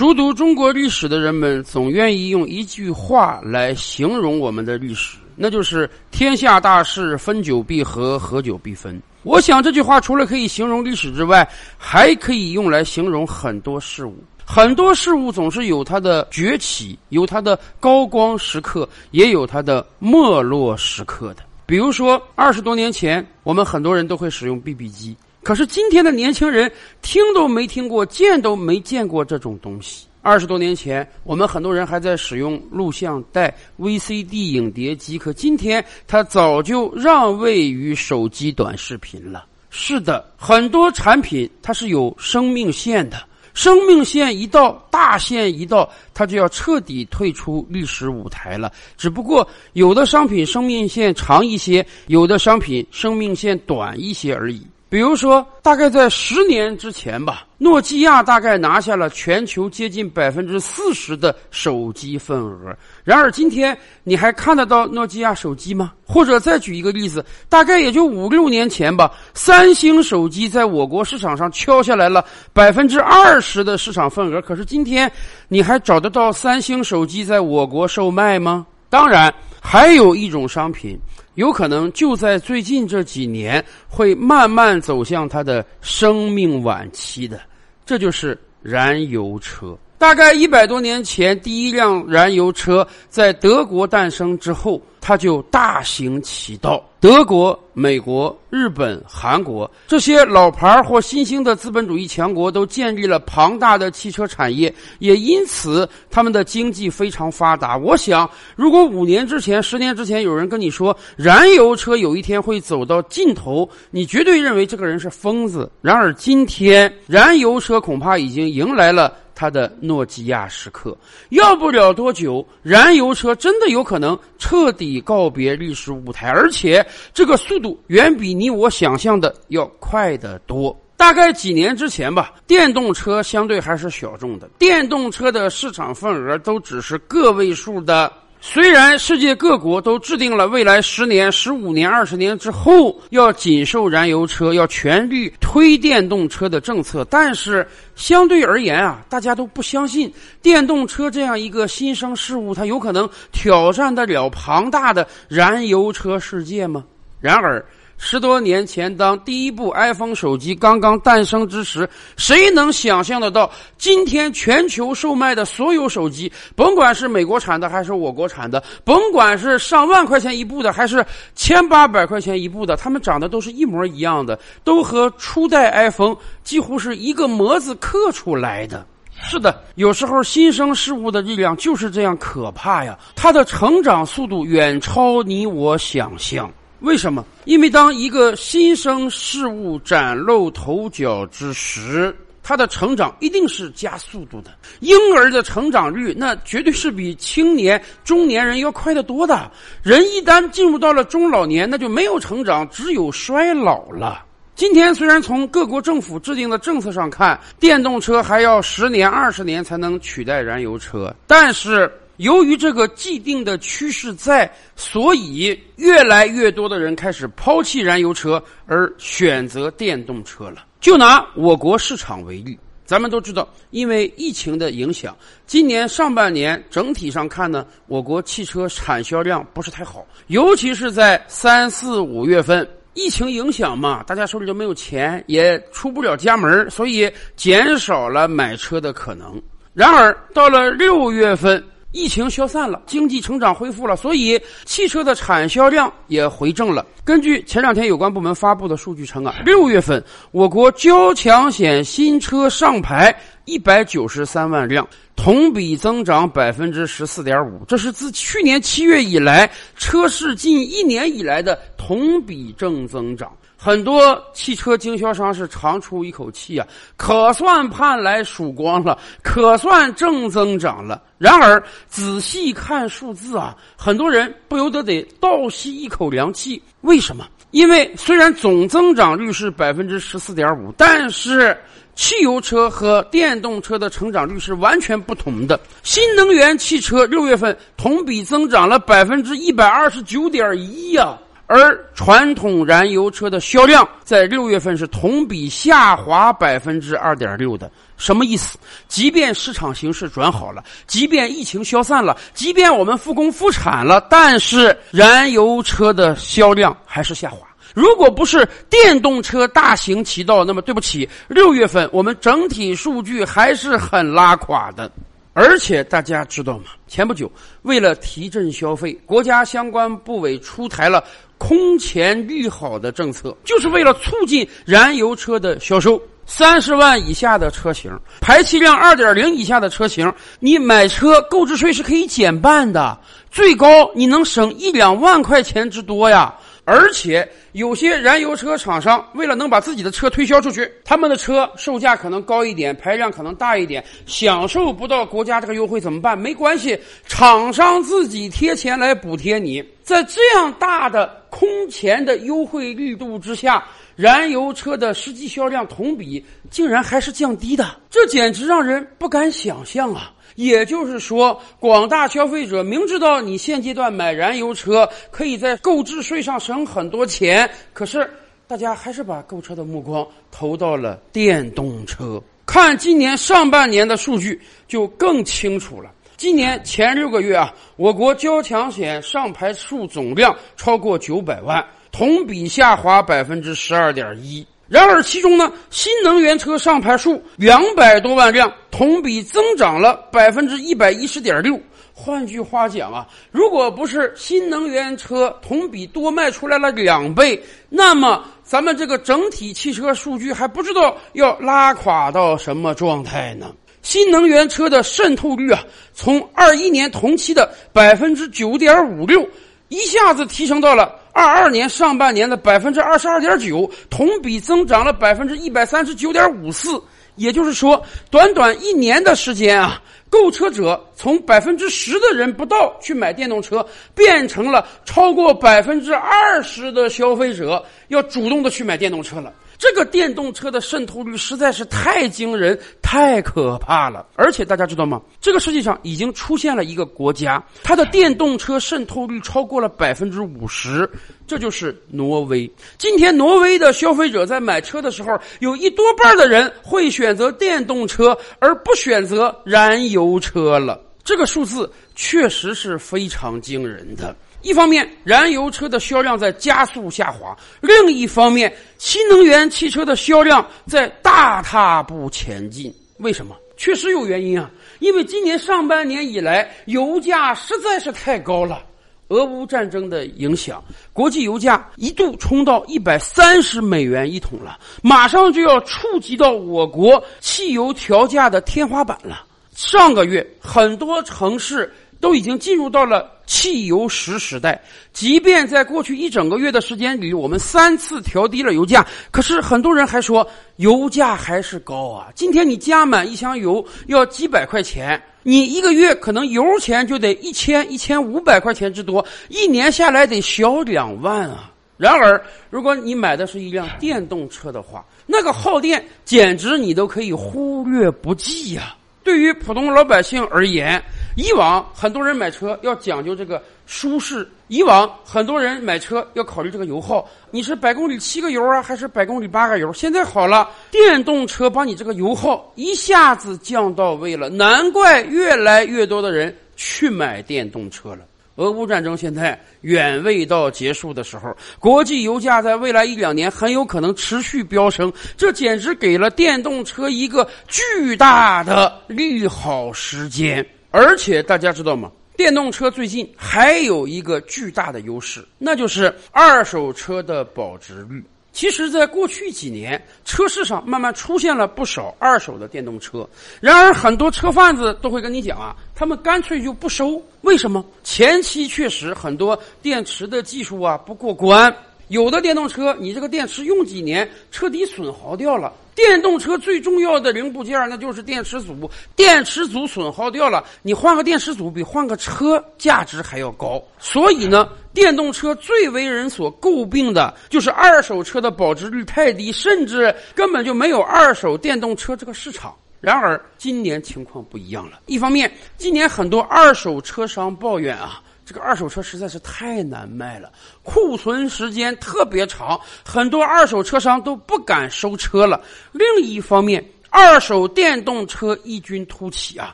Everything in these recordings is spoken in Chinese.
熟读中国历史的人们总愿意用一句话来形容我们的历史，那就是“天下大事，分久必合，合久必分”。我想这句话除了可以形容历史之外，还可以用来形容很多事物。很多事物总是有它的崛起，有它的高光时刻，也有它的没落时刻的。比如说，二十多年前，我们很多人都会使用 BB 机。可是今天的年轻人听都没听过，见都没见过这种东西。二十多年前，我们很多人还在使用录像带、VCD 影碟机，可今天它早就让位于手机短视频了。是的，很多产品它是有生命线的，生命线一到，大线一到，它就要彻底退出历史舞台了。只不过有的商品生命线长一些，有的商品生命线短一些而已。比如说，大概在十年之前吧，诺基亚大概拿下了全球接近百分之四十的手机份额。然而，今天你还看得到诺基亚手机吗？或者再举一个例子，大概也就五六年前吧，三星手机在我国市场上敲下来了百分之二十的市场份额。可是今天，你还找得到三星手机在我国售卖吗？当然，还有一种商品。有可能就在最近这几年会慢慢走向它的生命晚期的，这就是燃油车。大概一百多年前，第一辆燃油车在德国诞生之后。它就大行其道。德国、美国、日本、韩国这些老牌或新兴的资本主义强国都建立了庞大的汽车产业，也因此他们的经济非常发达。我想，如果五年之前、十年之前有人跟你说燃油车有一天会走到尽头，你绝对认为这个人是疯子。然而，今天燃油车恐怕已经迎来了。它的诺基亚时刻，要不了多久，燃油车真的有可能彻底告别历史舞台，而且这个速度远比你我想象的要快得多。大概几年之前吧，电动车相对还是小众的，电动车的市场份额都只是个位数的。虽然世界各国都制定了未来十年、十五年、二十年之后要禁售燃油车、要全力推电动车的政策，但是相对而言啊，大家都不相信电动车这样一个新生事物，它有可能挑战得了庞大的燃油车世界吗？然而。十多年前，当第一部 iPhone 手机刚刚诞生之时，谁能想象得到，今天全球售卖的所有手机，甭管是美国产的还是我国产的，甭管是上万块钱一部的还是千八百块钱一部的，它们长得都是一模一样的，都和初代 iPhone 几乎是一个模子刻出来的。是的，有时候新生事物的力量就是这样可怕呀，它的成长速度远超你我想象。为什么？因为当一个新生事物崭露头角之时，它的成长一定是加速度的。婴儿的成长率那绝对是比青年、中年人要快得多的。人一旦进入到了中老年，那就没有成长，只有衰老了。今天虽然从各国政府制定的政策上看，电动车还要十年、二十年才能取代燃油车，但是。由于这个既定的趋势在，所以越来越多的人开始抛弃燃油车而选择电动车了。就拿我国市场为例，咱们都知道，因为疫情的影响，今年上半年整体上看呢，我国汽车产销量不是太好，尤其是在三四五月份，疫情影响嘛，大家手里就没有钱，也出不了家门，所以减少了买车的可能。然而到了六月份。疫情消散了，经济成长恢复了，所以汽车的产销量也回正了。根据前两天有关部门发布的数据称啊，六月份我国交强险新车上牌一百九十三万辆，同比增长百分之十四点五，这是自去年七月以来车市近一年以来的同比正增长。很多汽车经销商是长出一口气啊，可算盼来曙光了，可算正增长了。然而仔细看数字啊，很多人不由得得倒吸一口凉气。为什么？因为虽然总增长率是百分之十四点五，但是汽油车和电动车的成长率是完全不同的。新能源汽车六月份同比增长了百分之一百二十九点一呀。而传统燃油车的销量在六月份是同比下滑百分之二点六的，什么意思？即便市场形势转好了，即便疫情消散了，即便我们复工复产了，但是燃油车的销量还是下滑。如果不是电动车大行其道，那么对不起，六月份我们整体数据还是很拉垮的。而且大家知道吗？前不久，为了提振消费，国家相关部委出台了空前利好的政策，就是为了促进燃油车的销售。三十万以下的车型，排气量二点零以下的车型，你买车购置税是可以减半的，最高你能省一两万块钱之多呀！而且有些燃油车厂商为了能把自己的车推销出去，他们的车售价可能高一点，排量可能大一点，享受不到国家这个优惠怎么办？没关系，厂商自己贴钱来补贴你。在这样大的空前的优惠力度之下，燃油车的实际销量同比竟然还是降低的，这简直让人不敢想象啊！也就是说，广大消费者明知道你现阶段买燃油车可以在购置税上省很多钱，可是大家还是把购车的目光投到了电动车。看今年上半年的数据就更清楚了。今年前六个月啊，我国交强险上牌数总量超过九百万，同比下滑百分之十二点一。然而，其中呢，新能源车上牌数两百多万辆，同比增长了百分之一百一十点六。换句话讲啊，如果不是新能源车同比多卖出来了两倍，那么咱们这个整体汽车数据还不知道要拉垮到什么状态呢？新能源车的渗透率啊，从二一年同期的百分之九点五六，一下子提升到了。二二年上半年的百分之二十二点九，同比增长了百分之一百三十九点五四。也就是说，短短一年的时间啊，购车者从百分之十的人不到去买电动车，变成了超过百分之二十的消费者要主动的去买电动车了。这个电动车的渗透率实在是太惊人、太可怕了。而且大家知道吗？这个世界上已经出现了一个国家，它的电动车渗透率超过了百分之五十，这就是挪威。今天，挪威的消费者在买车的时候，有一多半的人会选择电动车，而不选择燃油车了。这个数字确实是非常惊人的。一方面，燃油车的销量在加速下滑；另一方面，新能源汽车的销量在大踏步前进。为什么？确实有原因啊！因为今年上半年以来，油价实在是太高了。俄乌战争的影响，国际油价一度冲到一百三十美元一桶了，马上就要触及到我国汽油调价的天花板了。上个月，很多城市。都已经进入到了汽油石时代。即便在过去一整个月的时间里，我们三次调低了油价，可是很多人还说油价还是高啊。今天你加满一箱油要几百块钱，你一个月可能油钱就得一千、一千五百块钱之多，一年下来得小两万啊。然而，如果你买的是一辆电动车的话，那个耗电简直你都可以忽略不计呀。对于普通老百姓而言，以往很多人买车要讲究这个舒适，以往很多人买车要考虑这个油耗，你是百公里七个油啊，还是百公里八个油？现在好了，电动车把你这个油耗一下子降到位了，难怪越来越多的人去买电动车了。俄乌战争现在远未到结束的时候，国际油价在未来一两年很有可能持续飙升，这简直给了电动车一个巨大的利好时间。而且大家知道吗？电动车最近还有一个巨大的优势，那就是二手车的保值率。其实，在过去几年，车市上慢慢出现了不少二手的电动车。然而，很多车贩子都会跟你讲啊，他们干脆就不收。为什么？前期确实很多电池的技术啊不过关。有的电动车，你这个电池用几年，彻底损耗掉了。电动车最重要的零部件那就是电池组，电池组损耗掉了，你换个电池组比换个车价值还要高。所以呢，电动车最为人所诟病的就是二手车的保值率太低，甚至根本就没有二手电动车这个市场。然而今年情况不一样了，一方面，今年很多二手车商抱怨啊。这个二手车实在是太难卖了，库存时间特别长，很多二手车商都不敢收车了。另一方面，二手电动车异军突起啊，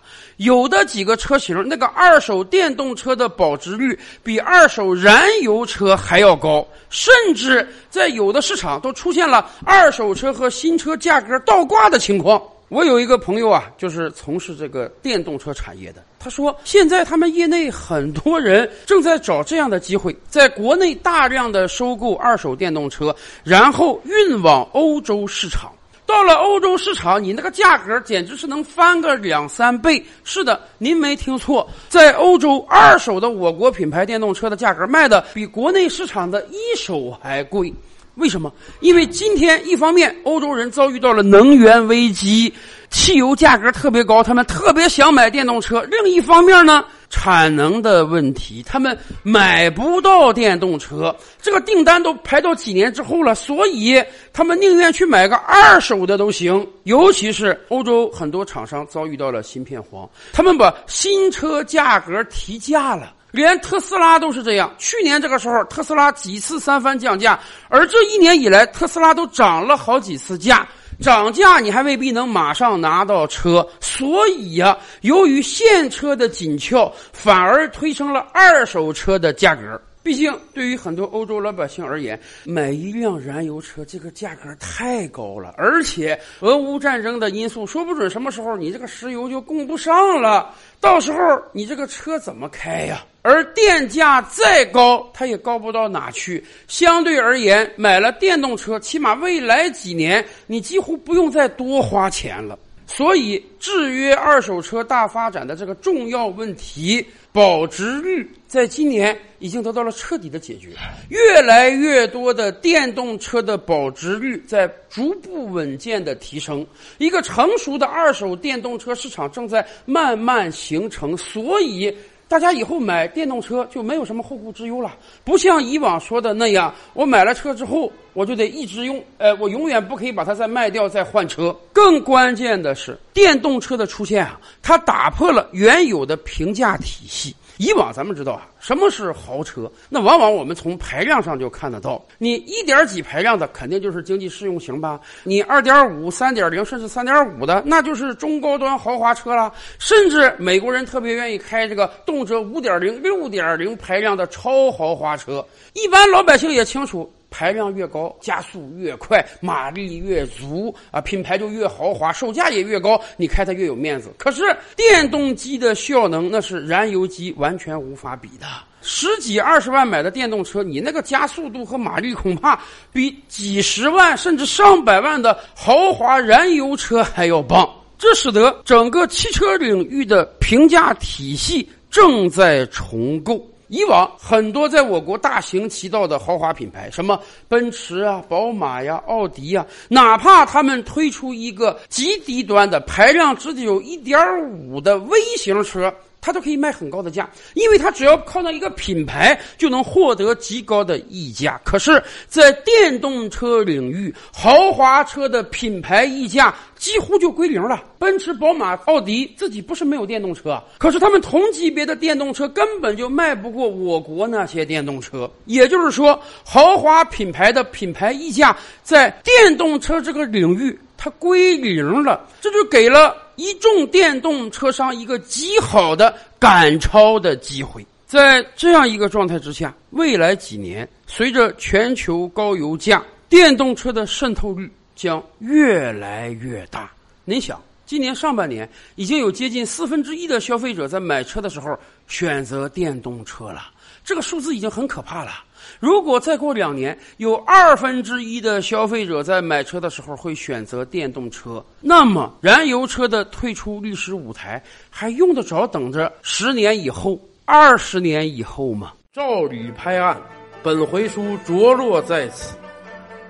有的几个车型，那个二手电动车的保值率比二手燃油车还要高，甚至在有的市场都出现了二手车和新车价格倒挂的情况。我有一个朋友啊，就是从事这个电动车产业的。他说，现在他们业内很多人正在找这样的机会，在国内大量的收购二手电动车，然后运往欧洲市场。到了欧洲市场，你那个价格简直是能翻个两三倍。是的，您没听错，在欧洲，二手的我国品牌电动车的价格卖的比国内市场的一手还贵。为什么？因为今天一方面欧洲人遭遇到了能源危机，汽油价格特别高，他们特别想买电动车；另一方面呢，产能的问题，他们买不到电动车，这个订单都排到几年之后了，所以他们宁愿去买个二手的都行。尤其是欧洲很多厂商遭遇到了芯片荒，他们把新车价格提价了。连特斯拉都是这样。去年这个时候，特斯拉几次三番降价，而这一年以来，特斯拉都涨了好几次价。涨价你还未必能马上拿到车，所以呀，由于现车的紧俏，反而推升了二手车的价格。毕竟，对于很多欧洲老百姓而言，买一辆燃油车这个价格太高了，而且俄乌战争的因素，说不准什么时候你这个石油就供不上了，到时候你这个车怎么开呀？而电价再高，它也高不到哪去。相对而言，买了电动车，起码未来几年你几乎不用再多花钱了。所以，制约二手车大发展的这个重要问题——保值率，在今年已经得到了彻底的解决。越来越多的电动车的保值率在逐步稳健的提升，一个成熟的二手电动车市场正在慢慢形成。所以。大家以后买电动车就没有什么后顾之忧了，不像以往说的那样，我买了车之后我就得一直用，呃，我永远不可以把它再卖掉再换车。更关键的是，电动车的出现啊，它打破了原有的评价体系。以往咱们知道啊，什么是豪车？那往往我们从排量上就看得到。你一点几排量的，肯定就是经济适用型吧？你二点五、三点零，甚至三点五的，那就是中高端豪华车了。甚至美国人特别愿意开这个动辄五点零、六点零排量的超豪华车。一般老百姓也清楚。排量越高，加速越快，马力越足啊，品牌就越豪华，售价也越高，你开它越有面子。可是电动机的效能那是燃油机完全无法比的。十几二十万买的电动车，你那个加速度和马力恐怕比几十万甚至上百万的豪华燃油车还要棒。这使得整个汽车领域的评价体系正在重构。以往很多在我国大行其道的豪华品牌，什么奔驰啊、宝马呀、奥迪呀，哪怕他们推出一个极低端的排量只有一点五的微型车。它都可以卖很高的价，因为它只要靠那一个品牌就能获得极高的溢价。可是，在电动车领域，豪华车的品牌溢价几乎就归零了。奔驰、宝马、奥迪自己不是没有电动车，可是他们同级别的电动车根本就卖不过我国那些电动车。也就是说，豪华品牌的品牌溢价在电动车这个领域。它归零了，这就给了一众电动车商一个极好的赶超的机会。在这样一个状态之下，未来几年，随着全球高油价，电动车的渗透率将越来越大。您想，今年上半年已经有接近四分之一的消费者在买车的时候选择电动车了，这个数字已经很可怕了。如果再过两年，有二分之一的消费者在买车的时候会选择电动车，那么燃油车的退出历史舞台还用得着等着十年以后、二十年以后吗？照吕拍案，本回书着落在此。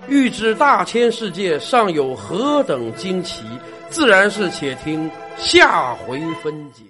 欲知大千世界尚有何等惊奇，自然是且听下回分解。